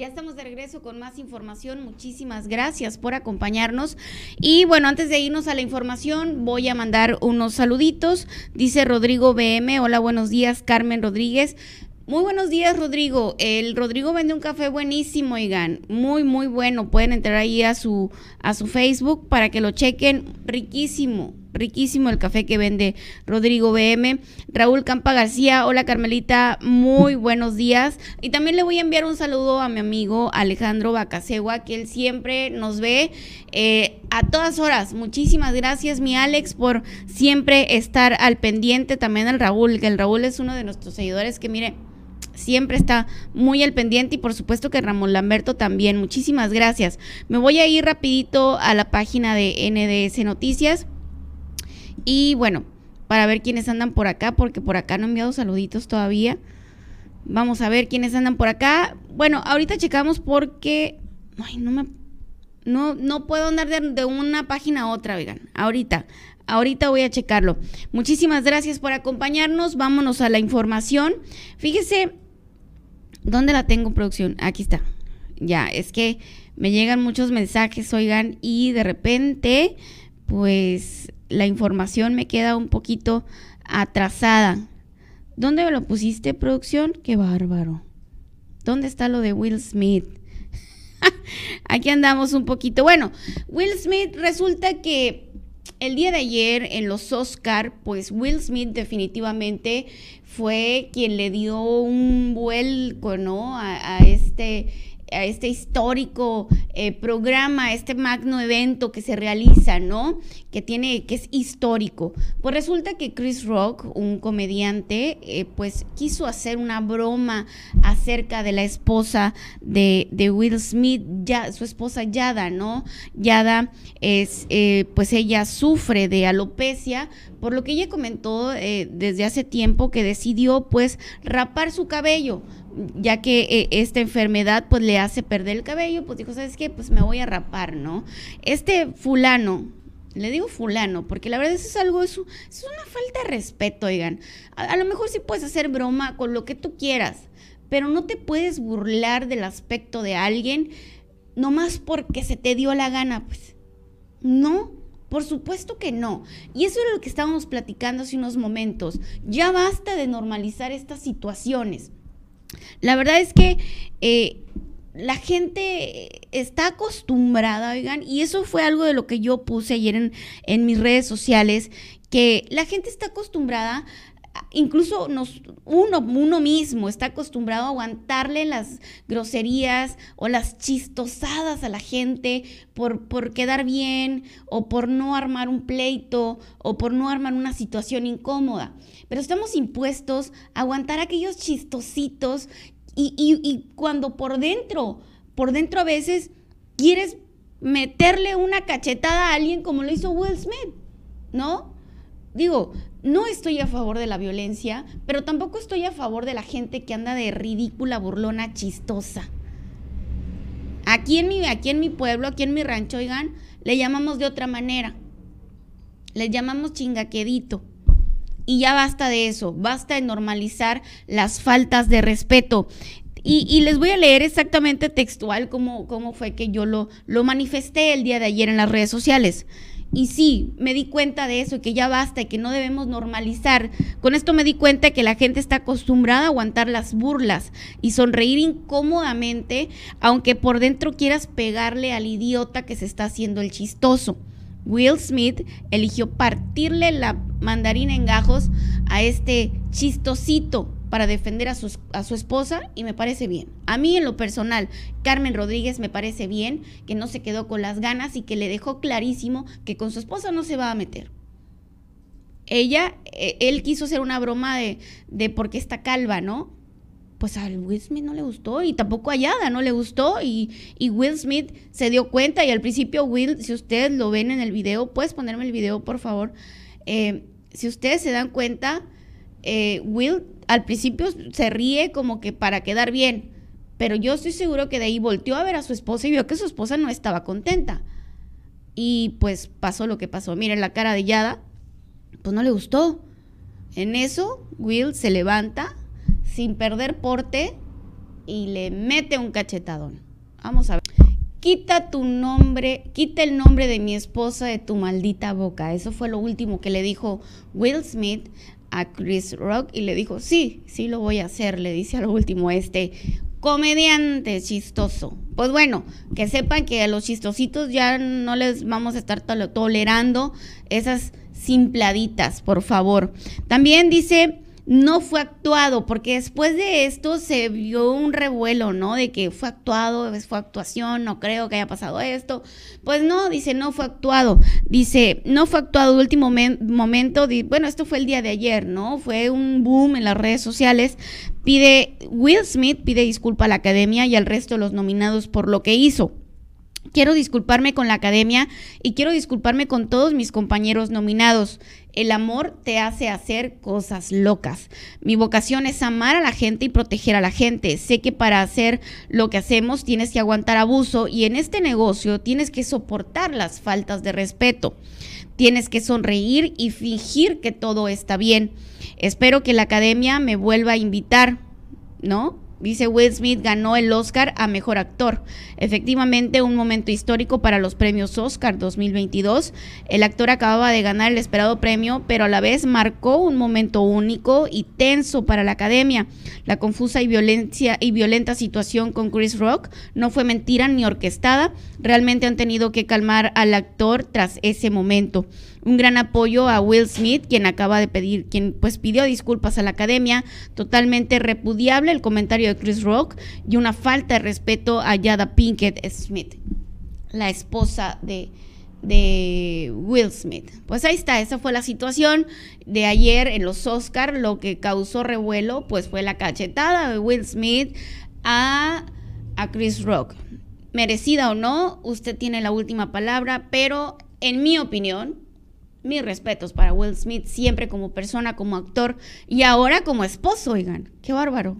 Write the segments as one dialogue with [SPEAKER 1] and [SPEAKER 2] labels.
[SPEAKER 1] Ya estamos de regreso con más información. Muchísimas gracias por acompañarnos. Y bueno, antes de irnos a la información, voy a mandar unos saluditos. Dice Rodrigo BM, hola, buenos días, Carmen Rodríguez. Muy buenos días, Rodrigo. El Rodrigo vende un café buenísimo, oigan. Muy, muy bueno. Pueden entrar ahí a su, a su Facebook para que lo chequen. Riquísimo riquísimo el café que vende Rodrigo BM. Raúl Campa García, hola Carmelita, muy buenos días. Y también le voy a enviar un saludo a mi amigo Alejandro Bacasegua, que él siempre nos ve eh, a todas horas. Muchísimas gracias, mi Alex, por siempre estar al pendiente. También al Raúl, que el Raúl es uno de nuestros seguidores que, mire, siempre está muy al pendiente y por supuesto que Ramón Lamberto también. Muchísimas gracias. Me voy a ir rapidito a la página de NDS Noticias y bueno, para ver quiénes andan por acá, porque por acá no he enviado saluditos todavía. Vamos a ver quiénes andan por acá. Bueno, ahorita checamos porque. Ay, no me. No, no puedo andar de, una página a otra, oigan. Ahorita. Ahorita voy a checarlo. Muchísimas gracias por acompañarnos. Vámonos a la información. Fíjese. ¿Dónde la tengo, producción? Aquí está. Ya, es que me llegan muchos mensajes, oigan, y de repente, pues la información me queda un poquito atrasada. ¿Dónde me lo pusiste, producción? Qué bárbaro. ¿Dónde está lo de Will Smith? Aquí andamos un poquito. Bueno, Will Smith resulta que el día de ayer en los Oscar, pues Will Smith definitivamente fue quien le dio un vuelco, ¿no? a este a este histórico eh, programa, este magno evento que se realiza, ¿no? Que tiene, que es histórico. Pues resulta que Chris Rock, un comediante, eh, pues quiso hacer una broma acerca de la esposa de, Will Smith, ya, su esposa Yada, ¿no? Yada es, eh, pues ella sufre de alopecia, por lo que ella comentó desde hace tiempo que decidió pues rapar su cabello ya que eh, esta enfermedad pues le hace perder el cabello, pues dijo, ¿sabes qué? Pues me voy a rapar, ¿no? Este fulano, le digo fulano, porque la verdad eso es algo, es, es una falta de respeto, oigan. A, lo mejor sí puedes hacer broma con lo que tú quieras, pero no te puedes burlar del aspecto de alguien nomás porque se te dio la gana, pues. No, por supuesto que no. Y eso era lo que estábamos platicando hace unos momentos. Ya basta de normalizar estas situaciones. La verdad es que eh, la gente está acostumbrada, oigan, y eso fue algo de lo que yo puse ayer en, en mis redes sociales, que la gente está acostumbrada incluso nos, uno, uno mismo está acostumbrado a aguantarle las groserías o las chistosadas a la gente por, por quedar bien o por no armar un pleito o por no armar una situación incómoda pero estamos impuestos a aguantar aquellos chistositos y, cuando por dentro, por dentro a veces quieres meterle una cachetada a alguien como lo hizo Will Smith, ¿no? Digo, no estoy a favor de la violencia, pero tampoco estoy a favor de la gente que anda de ridícula, burlona, chistosa. Aquí en mi, aquí en mi pueblo, aquí en mi rancho, oigan, le llamamos de otra manera. Le llamamos chingaquedito. Y ya basta de eso, basta de normalizar las faltas de respeto. Y, les voy a leer exactamente textual cómo, cómo fue que yo lo, lo manifesté el día de ayer en las redes sociales. Y sí, me di cuenta de eso que ya basta y que no debemos normalizar. Con esto me di cuenta que la gente está acostumbrada a aguantar las burlas y sonreír incómodamente, aunque por dentro quieras pegarle al idiota que se está haciendo el chistoso. Will Smith eligió partirle la mandarina en gajos a este chistosito para defender a su, a su, esposa y me parece bien. A mí en lo personal, Carmen Rodríguez me parece bien que no se quedó con las ganas y que le dejó clarísimo que con su esposa no se va a meter. Ella, eh, él quiso hacer una broma de, de por qué está calva, ¿no? pues a Will Smith no le gustó y tampoco a Yada no le gustó y, Will Smith se dio cuenta y al principio Will, si ustedes lo ven en el video, puedes ponerme el video por favor, eh, si ustedes se dan cuenta, eh, Will al principio se ríe como que para quedar bien, pero yo estoy seguro que de ahí volteó a ver a su esposa y vio que su esposa no estaba contenta. Y pues pasó lo que pasó. Miren la cara de Yada, pues no le gustó. En eso, Will se levanta sin perder porte y le mete un cachetadón. Vamos a ver. Quita tu nombre, quita el nombre de mi esposa de tu maldita boca. Eso fue lo último que le dijo Will Smith a Chris Rock y le dijo, sí, sí lo voy a hacer, le dice a lo último este comediante chistoso. Pues bueno, que sepan que a los chistositos ya no les vamos a estar tolerando esas simpladitas, por favor. También dice no fue actuado, porque después de esto se vio un revuelo, ¿no? De que fue actuado, fue actuación, no creo que haya pasado esto. Pues no, dice, no fue actuado. Dice, no fue actuado último momento. Bueno, esto fue el día de ayer, ¿no? Fue un boom en las redes sociales. Pide, Will Smith pide disculpa a la academia y al resto de los nominados por lo que hizo. Quiero disculparme con la academia y quiero disculparme con todos mis compañeros nominados. El amor te hace hacer cosas locas. Mi vocación es amar a la gente y proteger a la gente. Sé que para hacer lo que hacemos tienes que aguantar abuso y en este negocio tienes que soportar las faltas de respeto. Tienes que sonreír y fingir que todo está bien. Espero que la academia me vuelva a invitar, ¿no? Dice Will Smith ganó el Oscar a Mejor Actor. Efectivamente, un momento histórico para los premios Oscar 2022. El actor acababa de ganar el esperado premio, pero a la vez marcó un momento único y tenso para la academia. La confusa y, violencia, y violenta situación con Chris Rock no fue mentira ni orquestada. Realmente han tenido que calmar al actor tras ese momento. Un gran apoyo a Will Smith, quien acaba de pedir, quien pues pidió disculpas a la academia. Totalmente repudiable el comentario Chris Rock y una falta de respeto a Yada Pinkett Smith, la esposa de, de Will Smith. Pues ahí está, esa fue la situación de ayer en los Oscars. Lo que causó revuelo, pues fue la cachetada de Will Smith a, a Chris Rock. Merecida o no, usted tiene la última palabra, pero en mi opinión, mis respetos para Will Smith, siempre como persona, como actor y ahora como esposo, oigan, qué bárbaro.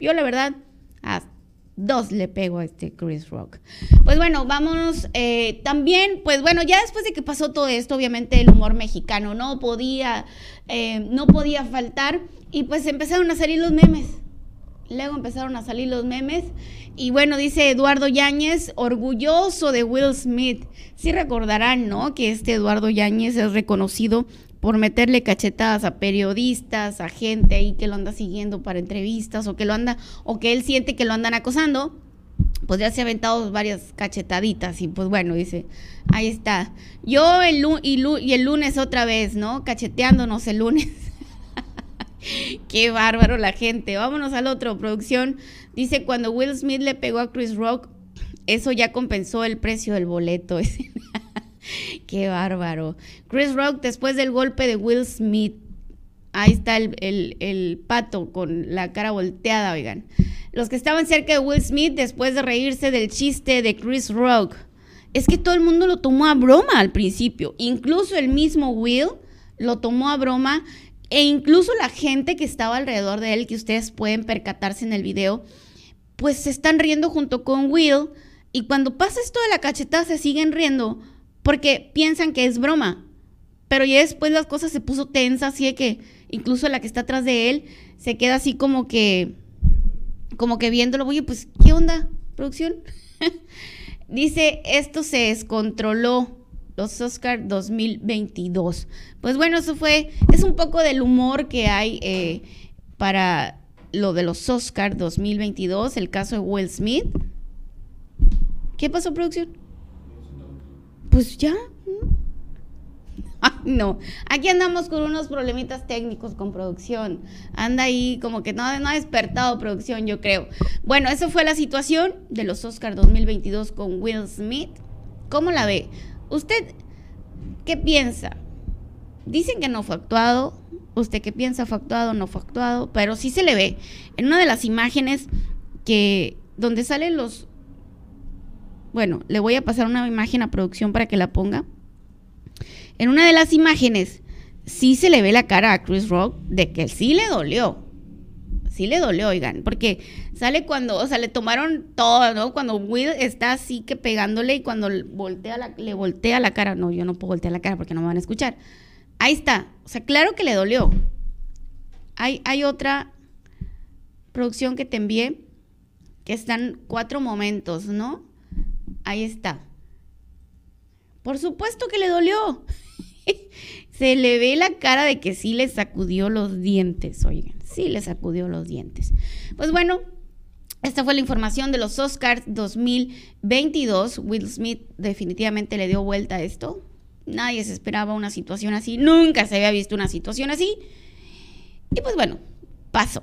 [SPEAKER 1] Yo la verdad, a dos le pego a este Chris Rock. Pues bueno, vámonos. Eh, también, pues bueno, ya después de que pasó todo esto, obviamente el humor mexicano no podía, eh, no podía faltar y pues empezaron a salir los memes. Luego empezaron a salir los memes. Y bueno, dice Eduardo Yáñez, orgulloso de Will Smith. Sí recordarán, ¿no? Que este Eduardo Yáñez es reconocido por meterle cachetadas a periodistas, a gente ahí que lo anda siguiendo para entrevistas o que lo anda, o que él siente que lo andan acosando. Pues ya se ha aventado varias cachetaditas y pues bueno, dice, ahí está. Yo el, y, y el lunes otra vez, ¿no? Cacheteándonos el lunes. Qué bárbaro la gente. Vámonos al otro. Producción dice, cuando Will Smith le pegó a Chris Rock, eso ya compensó el precio del boleto. Qué bárbaro. Chris Rock, después del golpe de Will Smith, ahí está el, el, pato con la cara volteada, oigan. Los que estaban cerca de Will Smith, después de reírse del chiste de Chris Rock, es que todo el mundo lo tomó a broma al principio. Incluso el mismo Will lo tomó a broma e incluso la gente que estaba alrededor de él, que ustedes pueden percatarse en el video, pues se están riendo junto con Will. Y cuando pasa esto de la cachetada, se siguen riendo porque piensan que es broma. Pero ya después las cosas se puso tensa, así de que incluso la que está atrás de él se queda así como que, como que viéndolo. Oye, pues, ¿qué onda, producción? Dice, esto se descontroló los Oscar 2022. Pues bueno, eso fue, es un poco del humor que hay eh, para lo de los Oscar 2022, el caso de Will Smith. ¿Qué pasó, producción? Pues ya. no, aquí andamos con unos problemitas técnicos con producción. Anda ahí como que no, no ha despertado producción, yo creo. Bueno, eso fue la situación de los Oscar 2022 con Will Smith. ¿Cómo la ve? ¿Usted qué piensa? Dicen que no fue actuado. ¿Usted qué piensa? ¿Fue actuado? ¿No fue actuado? Pero sí se le ve. En una de las imágenes que donde salen los... Bueno, le voy a pasar una imagen a producción para que la ponga. En una de las imágenes sí se le ve la cara a Chris Rock de que sí le dolió sí le dolió, oigan, porque sale cuando, o sea, le tomaron todo, ¿no? Cuando Will está así que pegándole y cuando voltea le voltea la cara, no, yo no puedo voltear la cara porque no me van a escuchar. Ahí está, o sea, claro que le dolió. Hay, hay otra producción que te envié. que están cuatro momentos, ¿no? Ahí está. Por supuesto que le dolió. Se le ve la cara de que sí le sacudió los dientes, oigan, sí le sacudió los dientes. Pues bueno, esta fue la información de los Oscars 2022. Will Smith definitivamente le dio vuelta a esto. Nadie se esperaba una situación así. Nunca se había visto una situación así. Y pues bueno, pasó.